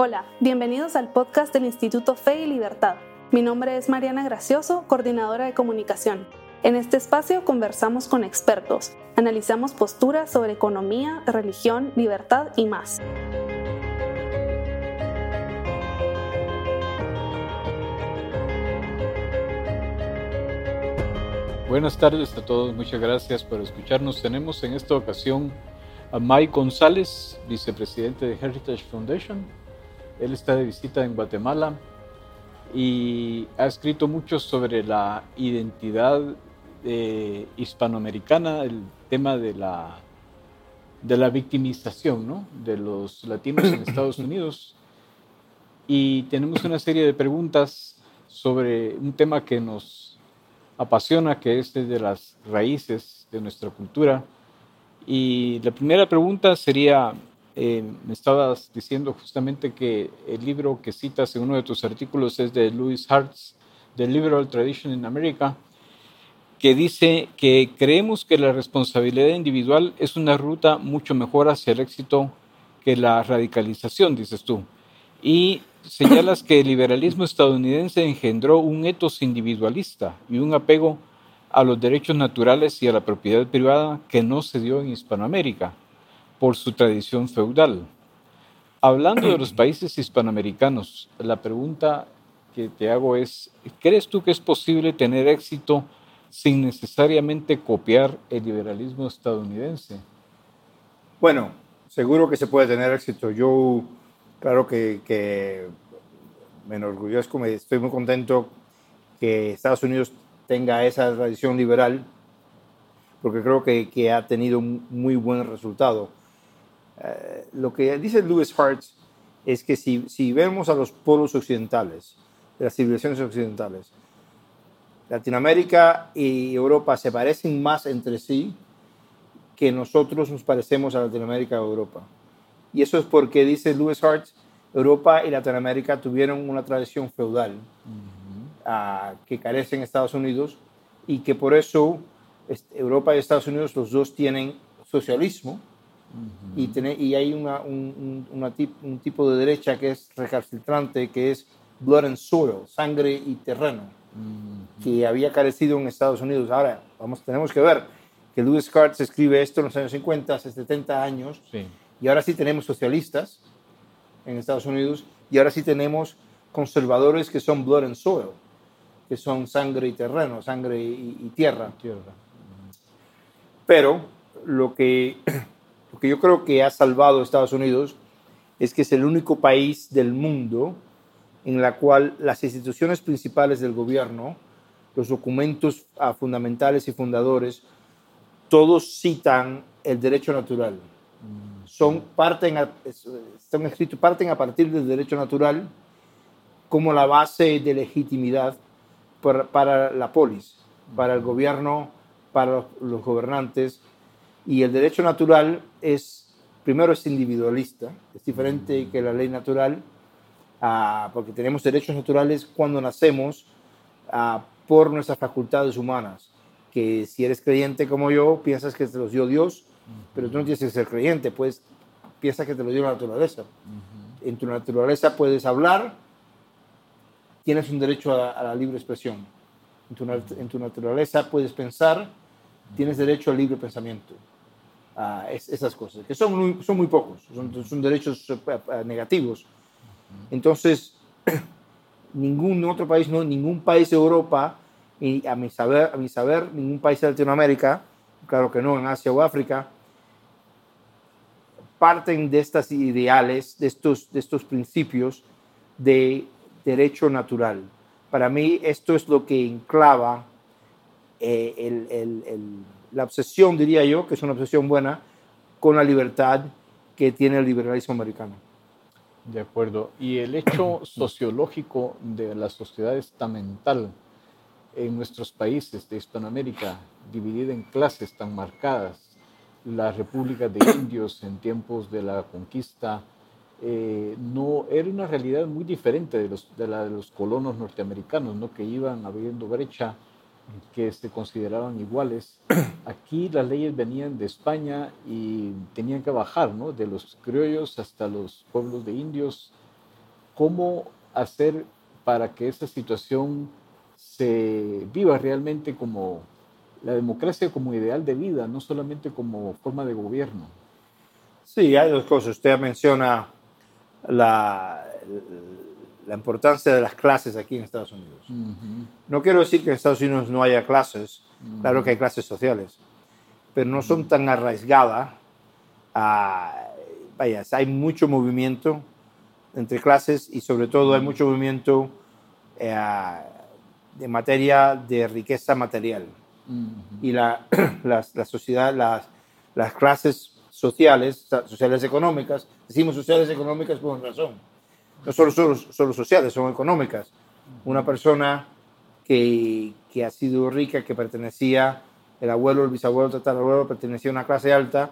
Hola, bienvenidos al podcast del Instituto Fe y Libertad. Mi nombre es Mariana Gracioso, coordinadora de comunicación. En este espacio conversamos con expertos, analizamos posturas sobre economía, religión, libertad y más. Buenas tardes a todos, muchas gracias por escucharnos. Tenemos en esta ocasión a Mike González, vicepresidente de Heritage Foundation. Él está de visita en Guatemala y ha escrito mucho sobre la identidad eh, hispanoamericana, el tema de la, de la victimización ¿no? de los latinos en Estados Unidos. Y tenemos una serie de preguntas sobre un tema que nos apasiona, que es desde las raíces de nuestra cultura. Y la primera pregunta sería, eh, me estabas diciendo justamente que el libro que citas en uno de tus artículos es de Louis Hartz, The Liberal Tradition in America, que dice que creemos que la responsabilidad individual es una ruta mucho mejor hacia el éxito que la radicalización, dices tú. Y señalas que el liberalismo estadounidense engendró un etos individualista y un apego a los derechos naturales y a la propiedad privada que no se dio en Hispanoamérica por su tradición feudal. Hablando de los países hispanoamericanos, la pregunta que te hago es, ¿crees tú que es posible tener éxito sin necesariamente copiar el liberalismo estadounidense? Bueno, seguro que se puede tener éxito. Yo Claro que, que me enorgullezco, estoy muy contento que Estados Unidos tenga esa tradición liberal, porque creo que, que ha tenido un muy buen resultado. Eh, lo que dice Lewis Hart es que si, si vemos a los polos occidentales, de las civilizaciones occidentales, Latinoamérica y Europa se parecen más entre sí que nosotros nos parecemos a Latinoamérica y Europa. Y eso es porque, dice Lewis Hart, Europa y Latinoamérica tuvieron una tradición feudal uh, que carece en Estados Unidos y que por eso Europa y Estados Unidos los dos tienen socialismo y, y, hay una, un, un, tipo de derecha que es recalcitrante, que es blood and soil, sangre y terreno, que había carecido en Estados Unidos. Ahora, vamos, tenemos que ver que Lewis Cartes escribe esto en los años 50, hace 70 años. Sí y ahora sí tenemos socialistas en Estados Unidos y ahora sí tenemos conservadores que son blood and soil, que son sangre y terreno, sangre y, tierra. tierra. Pero lo que, lo que yo creo que ha salvado a Estados Unidos es que es el único país del mundo en la cual las instituciones principales del gobierno, los documentos ah, fundamentales y fundadores, todos citan el derecho natural. Mm son, parten, están escritos, parten a partir del derecho natural como la base de legitimidad para, la polis, para el gobierno, para los, gobernantes. Y el derecho natural es, primero es individualista, es diferente que la ley natural, ah, porque tenemos derechos naturales cuando nacemos ah, por nuestras facultades humanas, que si eres creyente como yo, piensas que te los dio Dios pero tú no tienes que ser creyente, pues piensa que te lo dio la naturaleza. En tu naturaleza puedes hablar, tienes un derecho a, la libre expresión. En tu, en tu, naturaleza puedes pensar, tienes derecho al libre pensamiento. Esas cosas, que son muy, son muy pocos, son, son derechos eh, eh, negativos. Entonces, ningún otro país, no, ningún país de Europa, y a mi saber, a mi saber, ningún país de Latinoamérica, claro que no, en Asia o África, parten de estas ideales, de estos, de estos principios de derecho natural. Para mí esto es lo que enclava eh, la obsesión, diría yo, que es una obsesión buena, con la libertad que tiene el liberalismo americano. De acuerdo. Y el hecho sociológico de la sociedad estamental en nuestros países de Hispanoamérica, dividida en clases tan marcadas, las repúblicas de indios en tiempos de la conquista, eh, no era una realidad muy diferente de, los, de la de los colonos norteamericanos, ¿no? que iban abriendo brecha, que se consideraban iguales. Aquí las leyes venían de España y tenían que bajar, ¿no? de los criollos hasta los pueblos de indios. cómo hacer para que esa situación se viva realmente como la democracia como ideal de vida, no solamente como forma de gobierno. Sí, hay dos cosas. Usted menciona la, la importancia de las clases aquí en Estados Unidos. No quiero decir que en Estados Unidos no haya clases, claro que hay clases sociales, pero no son tan arraigadas. vaya, hay mucho movimiento entre clases y sobre todo hay mucho movimiento eh, de materia de riqueza material. Y la, la, sociedad, las, las clases sociales, sociales económicas, decimos sociales económicas por una razón. No solo, solo, solo sociales, son económicas. Una persona que, que, ha sido rica, que pertenecía, el abuelo, el bisabuelo, el tatarabuelo, pertenecía a una clase alta,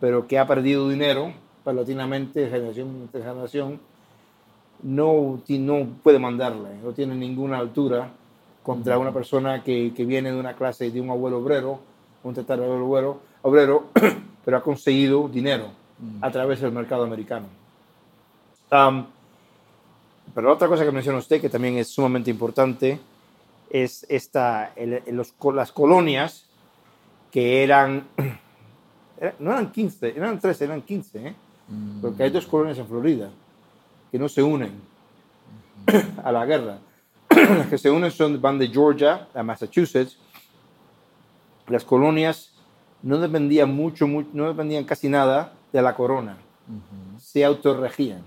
pero que ha perdido dinero paulatinamente generación en generación, no, no puede mandarle, no tiene ninguna altura contra una persona que, que viene de una clase de un abuelo obrero, un tatarabuelo obrero, obrero pero ha conseguido dinero a través del mercado americano. Pero otra cosa que menciona usted, que también es sumamente importante, es esta, los, las colonias que eran, no eran 15, eran 13, eran 15, ¿eh? Mm. porque hay dos colonias en Florida que no se unen a la guerra. Las que se unen son, van de Georgia a Massachusetts. Las colonias no dependían mucho, no dependían casi nada de la corona. Se autorregían,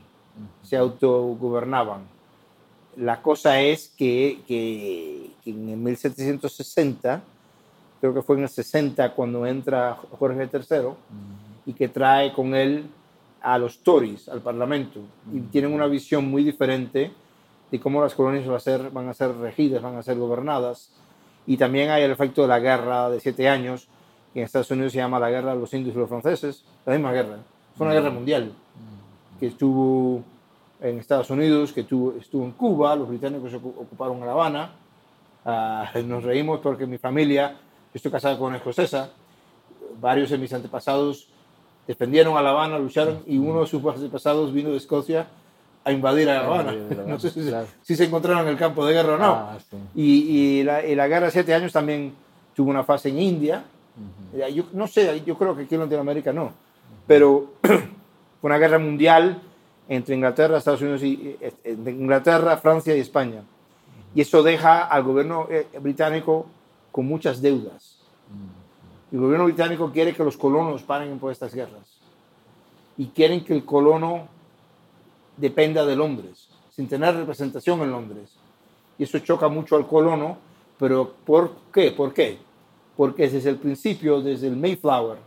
se autogobernaban. La cosa es que, que, en 1760, creo que fue en el 60 cuando entra Jorge III, y que trae con él a los Tories al Parlamento, y tienen una visión muy diferente de cómo las colonias van a, ser, van a ser regidas, van a ser gobernadas. Y también hay el efecto de la guerra de siete años, en Estados Unidos se llama la guerra de los indios y los franceses, la misma guerra. Fue una guerra mundial que estuvo en Estados Unidos, que estuvo, estuvo en Cuba, los británicos ocuparon La Habana. Ah, nos reímos porque mi familia, yo estoy casado con una escocesa, varios de mis antepasados defendieron a La Habana, lucharon y uno de sus antepasados vino de Escocia a invadir a La Habana. No sé si, se encontraron en el campo de guerra o no. Ah, y, y, la, y, la, guerra de siete años también tuvo una fase en India, yo no sé, yo creo que aquí en Latinoamérica no, pero una guerra mundial entre Inglaterra, Estados Unidos y Inglaterra, Francia y España. Y eso deja al gobierno eh, británico con muchas deudas. El gobierno británico quiere que los colonos paguen por estas guerras. Y quieren que el colono dependa de Londres, sin tener representación en Londres. Y eso choca mucho al colono, pero ¿por qué? ¿Por qué? porque desde el principio, desde el Mayflower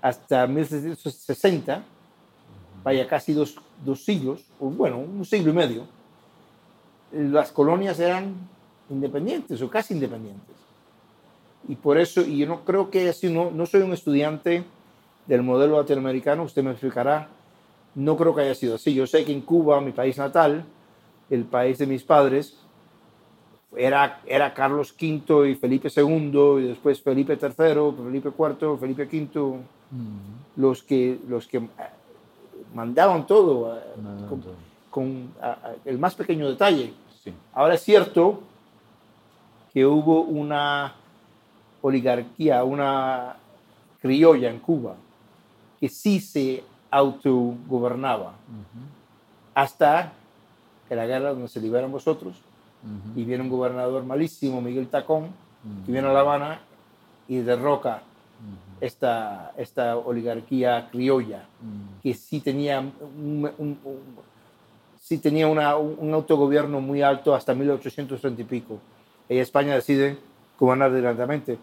hasta 1760, vaya casi dos, dos siglos, o bueno, un siglo y medio, las colonias eran independientes o casi independientes. Y por eso, y yo no creo que así, no, no soy un estudiante del modelo latinoamericano, usted me explicará, no creo que haya sido así. Yo sé que en Cuba, mi país natal, el país de mis padres, era, era Carlos V y Felipe II, y después Felipe III, Felipe IV, Felipe V, los, que, los que mandaban todo, eh, con, el más pequeño detalle. Ahora es cierto que hubo una oligarquía, una criolla en Cuba, que sí se autogobernaba, hasta que la guerra donde se liberan vosotros, y viene un gobernador malísimo, Miguel Tacón, que viene a La Habana y derroca esta, esta oligarquía criolla, que sí tenía, un, sí tenía una, un autogobierno muy alto hasta 1830 y pico. Y España decide gobernar directamente.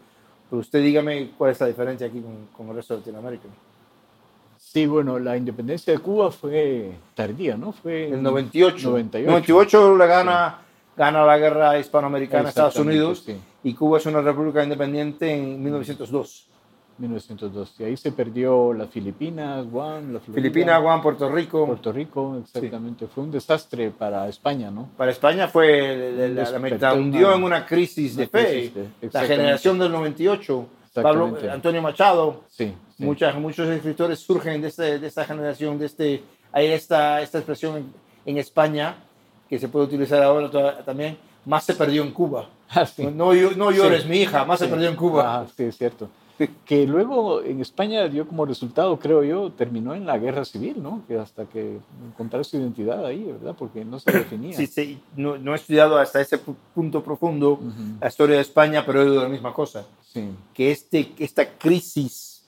Pero usted dígame cuál es la diferencia aquí con, con el resto de Latinoamérica. Sí, bueno, la independencia de Cuba fue tardía, ¿no? Fue en el 98. 98, 98 la gana gana la guerra hispanoamericana Estados Unidos y Cuba es una república independiente en 1902. 1902. Y ahí se perdió las Filipinas, Guam, la Filipinas, Guam, Puerto Rico. Puerto Rico, exactamente. Fue un desastre para España, ¿no? Para España fue, la, la, hundió en una crisis de fe. la generación del 98, Pablo, Antonio Machado, sí, muchas, muchos escritores surgen de, este, de esta generación, de este, hay esta, esta expresión en España, que se puede utilizar ahora toda- también, más se perdió en Cuba. Ah. No, no llores, mi hija, más se perdió en Cuba. Ah, sí, es cierto. Que luego en España dio como resultado, creo yo, terminó en la guerra civil, ¿no? Que hasta que encontrar su identidad ahí, ¿verdad? Porque no se definía. Sí, sí, no, no he estudiado hasta ese pu- punto profundo Ujú. la historia de España, pero he oído la misma cosa, Sí. que este, esta crisis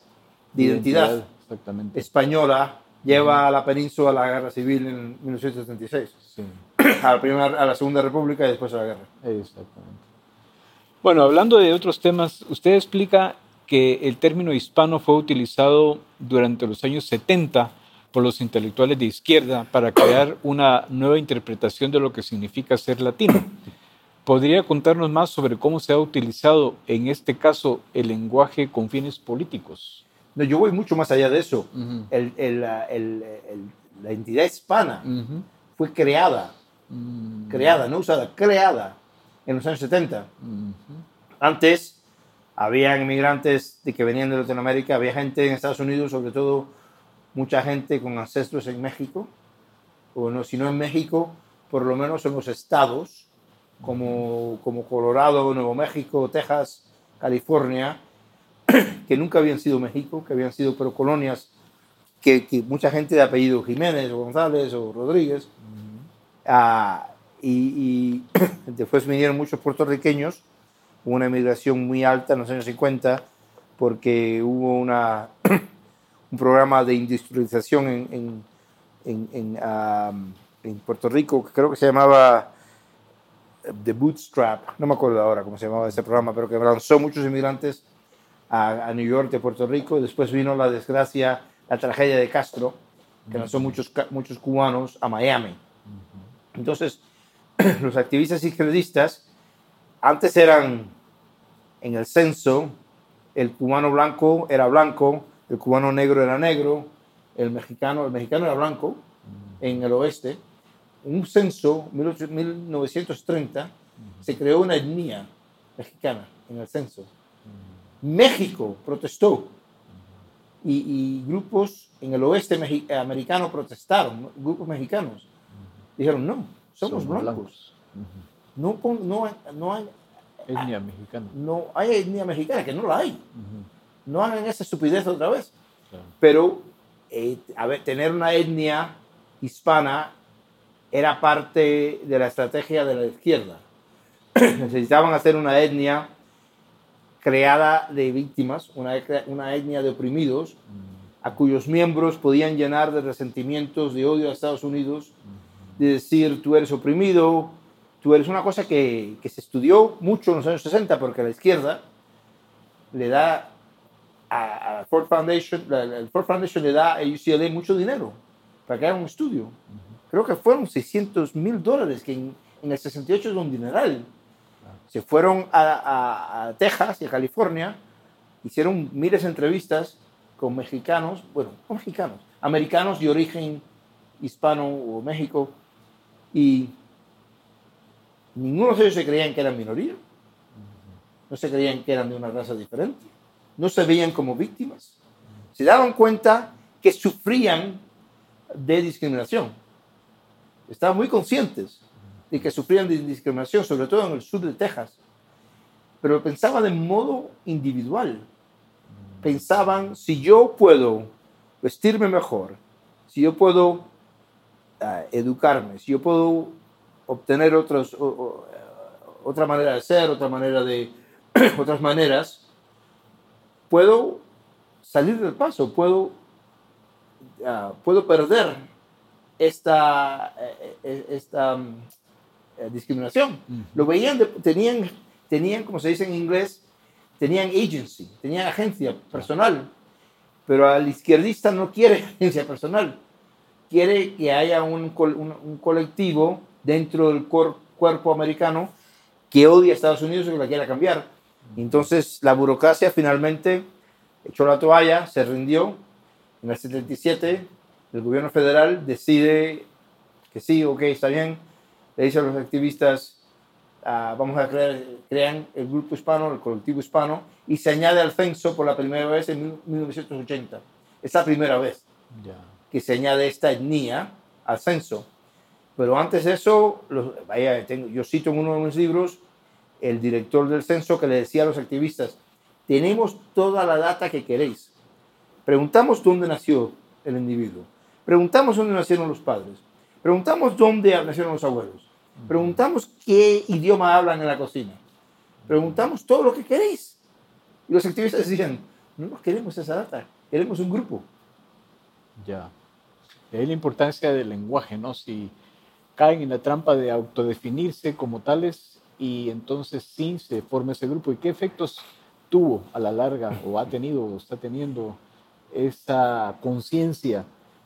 de identidad, Exactamente. española lleva a la península a la guerra civil en 1976, Sí, a la, primera, a la Segunda República y después a la guerra. exactamente. Bueno, hablando de otros temas, usted explica que el término hispano fue utilizado durante los años 70 por los intelectuales de izquierda para crear una nueva interpretación de lo que significa ser latino. ¿Podría contarnos más sobre cómo se ha utilizado en este caso el lenguaje con fines políticos? No, yo voy mucho más allá de eso. El, la- el- el- la entidad hispana fue creada, Mm, creada, no usada, creada en los años 70. ujú. Antes había inmigrantes de que venían de Latinoamérica, había gente en Estados Unidos, sobre todo mucha gente con ancestros en México, o no, si no en México, por lo menos en los estados, como, como Colorado, Nuevo México, Texas, California, que nunca habían sido México, que habían sido pero colonias, que, que mucha gente de apellido Jiménez o González o Rodríguez, Ah, y, y después vinieron muchos puertorriqueños, una emigración muy alta en los años 50, porque hubo una, un programa de industrialización en, en, en, en, en Puerto Rico, que creo que se llamaba eh, The Bootstrap, no me acuerdo ahora cómo se llamaba ese programa, pero que lanzó muchos inmigrantes a, a New York de Puerto Rico. Después vino la desgracia, la tragedia de Castro, que lanzó muchos, muchos cubanos a Miami. Entonces, los activistas izquierdistas antes eran en el censo, el cubano blanco era blanco, el cubano negro era negro, el mexicano, el mexicano era blanco en el oeste. Un censo, 18- 1930, se creó una etnia mexicana en el censo. México protestó y, y grupos en el oeste americano protestaron, grupos mexicanos. Dijeron, no, somos, blancos. Ujú. No, no, no, hay, Etnia mexicana. no hay etnia mexicana, que no la hay. Ujú. No hagan esa estupidez otra vez. Claro. Pero eh, a ver, tener una etnia hispana era parte de la estrategia de la izquierda. Necesitaban hacer una etnia creada de víctimas, una, una etnia de oprimidos, a cuyos miembros podían llenar de resentimientos, de odio a Estados Unidos, de decir tú eres oprimido, tú eres una cosa que, que se estudió mucho en los años 60 porque la izquierda le da a, a Ford Foundation, la- Ford Foundation le da a UCLA mucho dinero para haga un estudio. Creo que fueron 600 mil dólares, que en, en el 68 es un dineral. Se fueron a, a- a Texas y a California, hicieron miles de entrevistas con mexicanos, bueno, no mexicanos, americanos de origen hispano o México, y ninguno de ellos se creían que eran minoría, no se creían que eran de una raza diferente, no se veían como víctimas, se daban cuenta que sufrían de discriminación, estaban muy conscientes de que sufrían de discriminación, sobre todo en el sur de Texas, pero pensaban de modo individual, pensaban si yo puedo vestirme mejor, si yo puedo ah, educarme, si yo puedo obtener otros, o- o, eh, otra manera de ser, otra manera de, otras maneras, puedo salir del paso, puedo, ah, puedo perder esta, eh, eh, esta mm, eh, discriminación. Lo veían, de- tenían, tenían, como se dice en inglés, tenían agency, tenían agencia personal, pero al izquierdista no quiere agencia personal, quiere que haya un, un- un colectivo dentro del cuerpo americano que odia a Estados Unidos y que la quiera cambiar. Entonces la burocracia finalmente echó la toalla, se rindió. En el 77 el gobierno federal decide que sí, ok, está bien. Le dice a los activistas, ah, vamos a crear, crean el grupo hispano, el colectivo hispano, y se añade al censo por la primera vez en mil- 1980. Es la primera vez Ya. que se añade esta etnia al censo. Pero antes de eso, los- vaya, tengo- yo cito en uno de mis libros el director del censo que le decía a los activistas, tenemos toda la data que queréis. Preguntamos dónde nació el individuo. Preguntamos dónde nacieron los padres. Preguntamos dónde nacieron los abuelos. Preguntamos qué idioma hablan en la cocina. Preguntamos todo lo que queréis. Y los activistas decían, no nos queremos esa data, queremos un grupo. Ya. De ahí la importancia del lenguaje, ¿no? Si caen en la trampa de autodefinirse como tales y entonces sí se forma ese grupo. ¿Y qué efectos tuvo a la larga o ha tenido o está teniendo esa conciencia?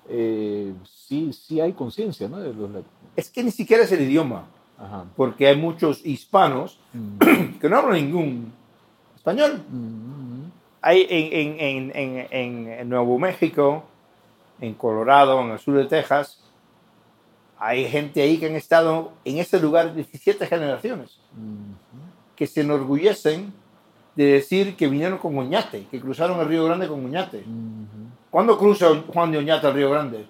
Eh, sí, sí hay conciencia, ¿no? De los Es que ni siquiera es el idioma, Ajá. porque hay muchos hispanos Mm, que no hablan ningún español. mm, Hay en- en- en- en Nuevo México, en Colorado, en el sur de Texas, hay gente ahí que han estado en ese lugar 17 generaciones, que se enorgullecen de decir que vinieron con Oñate, que cruzaron el Río Grande con Oñate. ¿Cuándo cruza Juan de Oñate el Río Grande?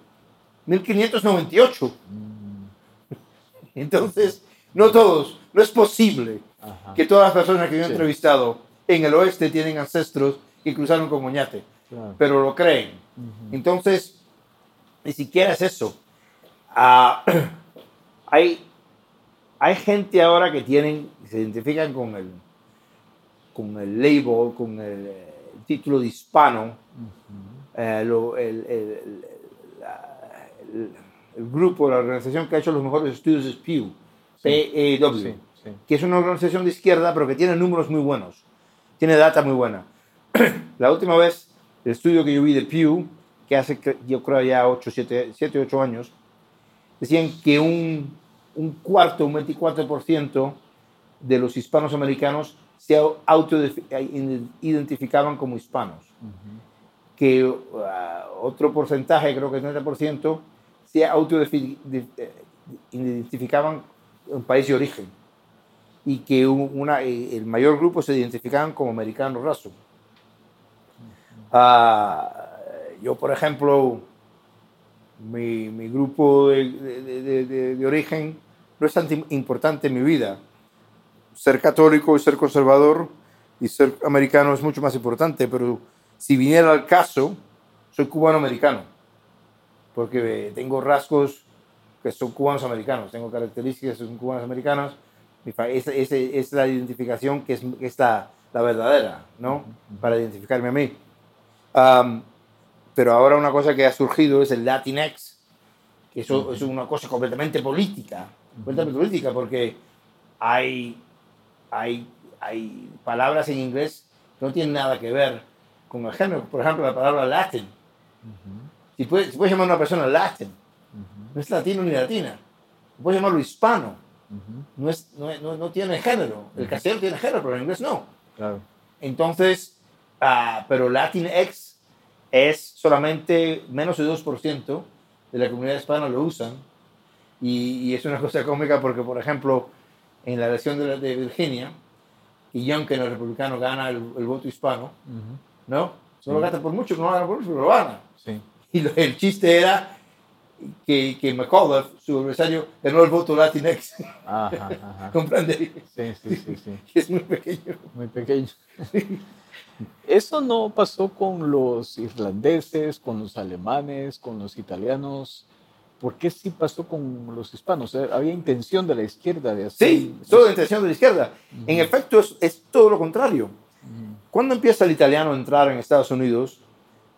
1598. mm, Entonces, no todos, no es posible ajá. que todas las personas que yo he Sí. entrevistado en el oeste tienen ancestros que cruzaron con Oñate, Claro. pero lo creen. Entonces, ni siquiera es eso. Ah, hay, hay gente ahora que tienen, se identifican con el, con el label, con el, eh, título de hispano, Ujú. eh, lo- el, el- el- el- el grupo, la organización que ha hecho los mejores estudios es Pew, P-E-W, Sí, sí. que es una organización de izquierda, pero que tiene números muy buenos, tiene data muy buena. la última vez, el estudio que yo vi de Pew, que hace, yo creo ya 8, 7, 7 8 años, decían que un, un cuarto, un 24% de los hispanos americanos se autoidentificaban como hispanos. Que uh, otro porcentaje, creo que el 30%, se autoidentificaban en país de origen. Y que un- una, eh, el mayor grupo se identificaban como americanos raso. Ah, yo, por ejemplo, mi, mi grupo de, de- de- de- origen no es tan im- importante en mi vida. Ser católico y ser conservador y ser americano es mucho más importante, pero si viniera al caso, soy cubano-americano, porque tengo rasgos que son cubanos-americanos, tengo características que son fa- esa esa es la identificación que es, que es la, la verdadera, ¿no? Para identificarme a mí. Am, pero ahora una cosa que ha surgido es el Latinx, que eso es una cosa completamente política, completamente política, porque hay, hay, hay palabras en inglés que no tienen nada que ver con el género. Por ejemplo, la palabra Latin. Si puedes, si puedes llamar a una persona Latin, no es latino ni latina. Puedes llamarlo hispano, no, es, no, es- no, no tiene género. El castellano tiene género, pero el inglés no. Claro. Entonces, ah, pero Latinx es solamente menos de 2% de la comunidad hispana lo usan. Y, y es una cosa cómica porque, por ejemplo, en la elección de, la- de Virginia, y Youngkin, el republicano, gana el, el voto hispano. ¿no? Solo gana por mucho, no gana por mucho, pero lo gana. Sí. Y lo- el chiste era que, que McAuliffe, su adversario, ganó el voto Latinx. Ajá, ajá. ¿Comprende? Sí, sí, sí, sí. Es muy pequeño. Muy pequeño. Eso no pasó con los irlandeses, con los alemanes, con los italianos. ¿Por qué sí pasó con los hispanos? Eh, Había intención de la izquierda de hacer. Sí, toda intención de la izquierda. En efecto, es, es todo lo contrario. Ujú. ¿Cuándo empieza el italiano a entrar en Estados Unidos?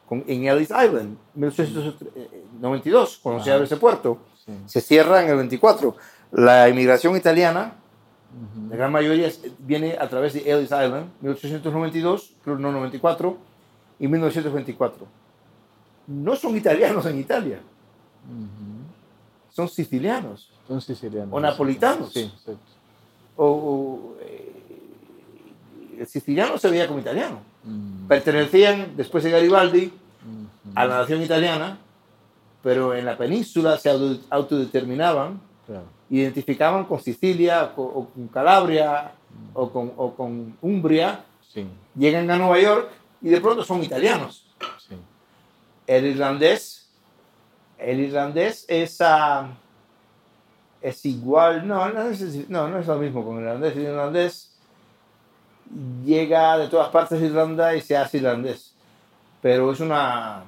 Con, en Ellis Island, 1892, cuando se abre ese puerto. Sí. Se cierra en el 24. La inmigración italiana, Ujú. la gran mayoría viene a través de Ellis Island, 1892, creo no 94, y 1924. No son italianos en Italia, Ujú. son sicilianos. Entonces serían. O napolitanos. Sí, exacto. O, o, eh, el siciliano se veía como italiano. Mm, Pertenecían, después de Garibaldi, a la nación italiana, pero en la península se auto- autodeterminaban, Claro. identificaban con Sicilia o, o con Calabria o con, o con Umbria, Sí, llegan a Nueva York y de pronto son italianos. sí. El irlandés, el irlandés es, ah, es igual, no, no es, no, no es lo mismo con el irlandés. El irlandés llega de todas partes de Irlanda y se hace irlandés, pero es una,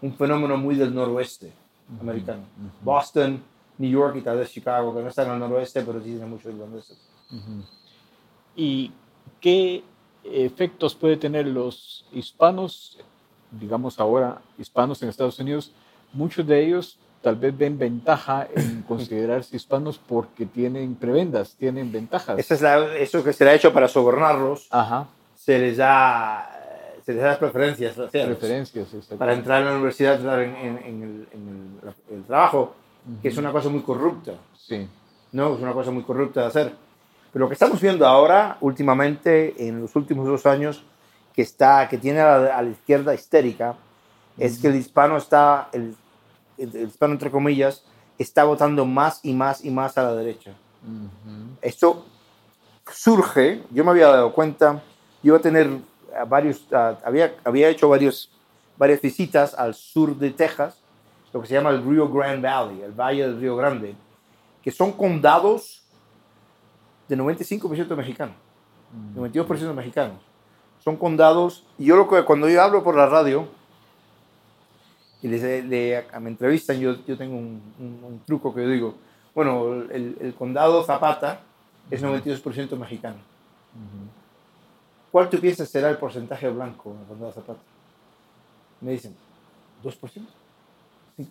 un fenómeno muy del noroeste americano. Boston, New York y tal vez Chicago, que no están el noroeste, pero sí tienen muchos irlandeses. ¿Y qué efectos puede tener los hispanos, digamos ahora hispanos en Estados Unidos? Muchos de ellos tal vez ven ventaja en considerarse hispanos porque tienen prebendas, tienen ventajas. Eso, es la- eso que se le ha hecho para sobornarlos, Ajá, se les da, se les da preferencias preferencias. para entrar en la universidad, entrar en, en- en el, en el- el trabajo, que es una cosa muy corrupta. Sí. ¿no? Es una cosa muy corrupta de hacer. Pero lo que estamos viendo ahora, últimamente, en los últimos dos años, que, está, que tiene a la, a la izquierda histérica, es que el hispano está, el, el- el hispano entre comillas, está votando más y más y más a la derecha. Ujú. Esto surge, yo me había dado cuenta, yo iba a tener a varios, a- había, había hecho varios, varias visitas al sur de Texas, lo que se llama el Rio Grande Valley, el Valle del Río Grande, que son condados de 95% mexicanos, 92% mexicanos. Son condados, y yo lo que, cuando yo hablo por la radio y les, le- me entrevistan, yo, yo tengo un, un- un truco que yo digo, bueno, el, el condado Zapata es 92% mexicano. ¿Cuál tú piensas será el porcentaje blanco en el condado Zapata? Me dicen, ¿2%? ¿5%?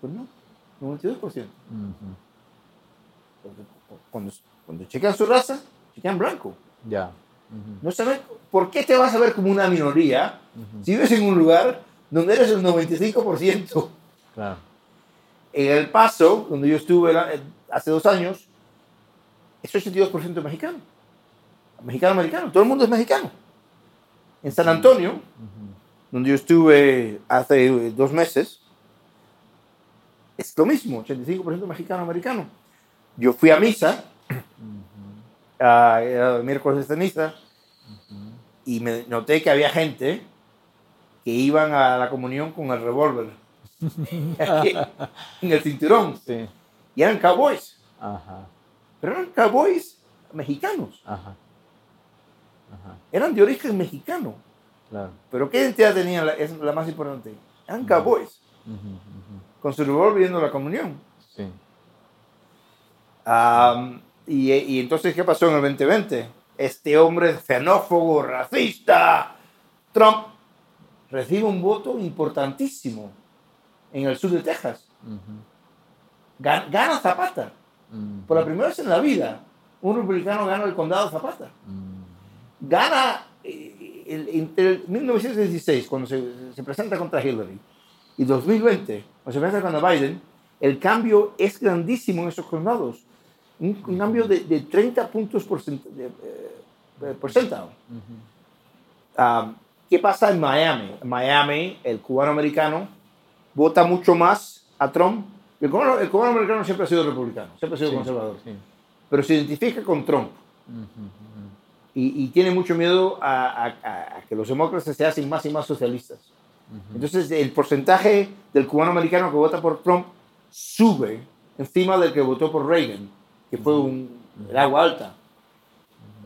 Pues no, 92%. Ujú. Porque Cuando, cuando chequean su raza, chequean blanco. Ya. No saben por qué te vas a ver como una minoría si vives en un lugar donde eres el 95%. Claro. En El Paso, donde yo estuve la- hace dos años, es 82% mexicano. Mexicano-americano. Todo el mundo es mexicano. En San Antonio, donde yo estuve hace dos meses, es lo mismo, 85% mexicano-americano. Yo fui a misa, era el miércoles de ceniza, y me noté que había gente que iban a la comunión con el revólver en el cinturón, Sí. y eran cowboys, Ajá. pero eran cowboys mexicanos, Ajá. Ajá. eran de origen mexicano. Claro. Pero ¿qué identidad tenían? La, es la más importante. Eran cowboys. Con su viendo la comunión. Sí. Am, y, y entonces, ¿qué pasó en el 2020? Este hombre xenófobo, racista, Trump, recibe un voto importantísimo en el sur de Texas. Gana Zapata. Por la primera vez en la vida, un republicano gana el condado de Zapata. Gana eh, entre el 1916, cuando se, se presenta contra Hillary, y 2020, cuando se presenta contra Biden, el cambio es grandísimo en esos condados. Un, un cambio de, de 30 puntos por, cent- de, eh, porcentado. Ah, ¿Qué pasa en Miami? En Miami, el cubano-americano vota mucho más a Trump. El cubano, el cubano-americano siempre ha sido republicano, siempre ha sido Sí, conservador, sí. pero se identifica con Trump Ujú, ujú. y, y tiene mucho miedo a, a- a- a que los demócratas se hacen más y más socialistas. Entonces, el porcentaje del cubano-americano que vota por Trump sube encima del que votó por Reagan, que fue un, el agua alta.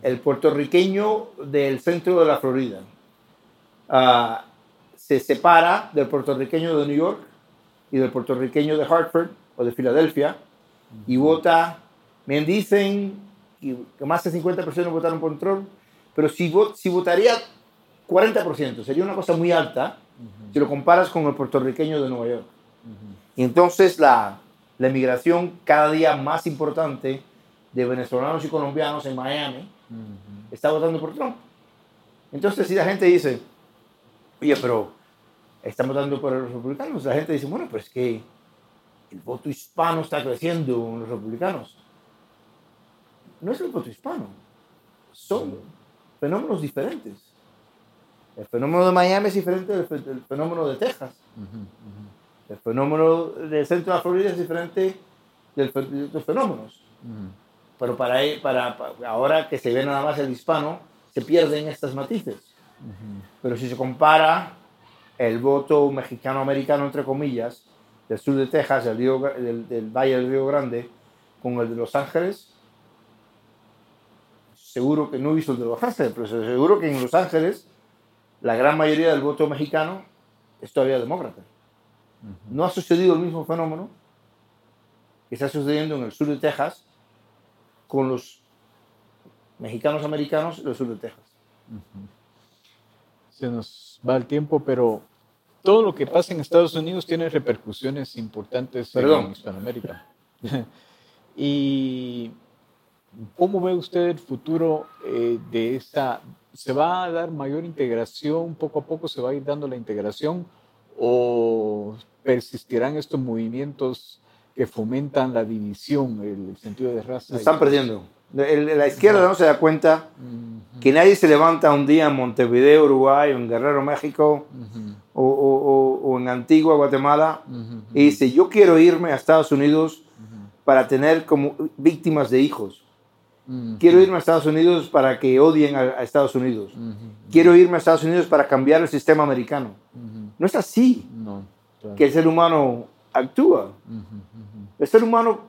El puertorriqueño del centro de la Florida ah, se separa del puertorriqueño de New York y del puertorriqueño de Hartford o de Filadelfia y vota, me dicen que más de 50% votaron por Trump, pero si, vo- si votaría 40%, sería una cosa muy alta si lo comparas con el puertorriqueño de Nueva York. Y entonces la, la emigración cada día más importante de venezolanos y colombianos en Miami Ujú. está votando por Trump. Entonces si la gente dice, oye, pero están votando por los republicanos, la gente dice, bueno, pues que el voto hispano está creciendo en los republicanos. No es el voto hispano, son fenómenos diferentes. El fenómeno de Miami es diferente del, del fenómeno de Texas. Ujú, ujú. El fenómeno del centro de la Florida es diferente del de otros fenómenos. Ujú. Pero para, e- para, para- ahora que se ve nada más el hispano, se pierden estas matices. Pero si se compara el voto mexicano-americano, entre comillas, del sur de Texas, del, río- del- del Valle del Río Grande, con el de Los Ángeles, seguro que no he visto el de Los Ángeles, pero seguro que en Los Ángeles la gran mayoría del voto mexicano es todavía demócrata. No ha sucedido el mismo fenómeno que está sucediendo en el sur de Texas con los mexicanos americanos en el sur de Texas. Se nos va el tiempo, pero todo lo que pasa en Estados Unidos tiene repercusiones importantes Perdón. en Hispanoamérica. y ¿cómo ve usted el futuro eh, de esta? ¿Se va a dar mayor integración? ¿Poco a poco se va a ir dando la integración? ¿O persistirán estos movimientos que fomentan la división, el sentido de raza? Se están perdiendo. El- La izquierda no se da cuenta Ujú, que nadie se levanta un día en Montevideo, Uruguay, o en Guerrero, México, ujú, o, o- o- o en Antigua, Guatemala, ujú, y dice, yo quiero irme a Estados Unidos para tener como víctimas de hijos. Ujú, Quiero irme a Estados Unidos para que odien a, a Estados Unidos. ujú, Quiero irme a Estados Unidos para cambiar el sistema americano. No es así No, claro. que el ser humano actúa. El ser humano,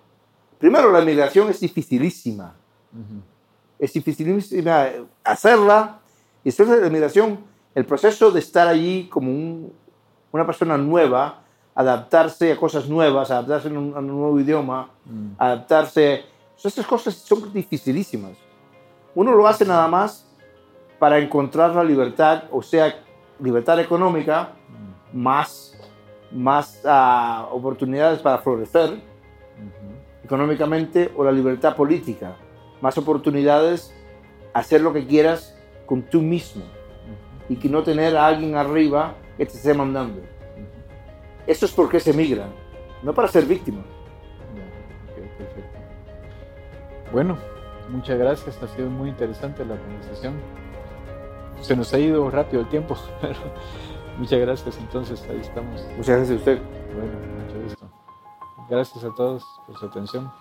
primero la migración es dificilísima. Es dificilísima hacerla. Y después de la migración, el proceso de estar allí como un- una persona nueva, adaptarse a cosas nuevas, adaptarse a un, a un nuevo idioma, Mm. Adaptarse. Estas cosas son dificilísimas. Uno lo hace nada más para encontrar la libertad, o sea, libertad económica, más, más ah, oportunidades para florecer Ujú. económicamente, o la libertad política, más oportunidades hacer lo que quieras con tú mismo y que no tener a alguien arriba que te esté mandando. Eso es porque se migra, no para ser víctima. Bueno, muchas gracias. Ha sido muy interesante la conversación. Se nos ha ido rápido el tiempo, pero muchas gracias. Entonces, ahí estamos. Muchas gracias a usted. Bueno, mucho gusto. Gracias a todos por su atención.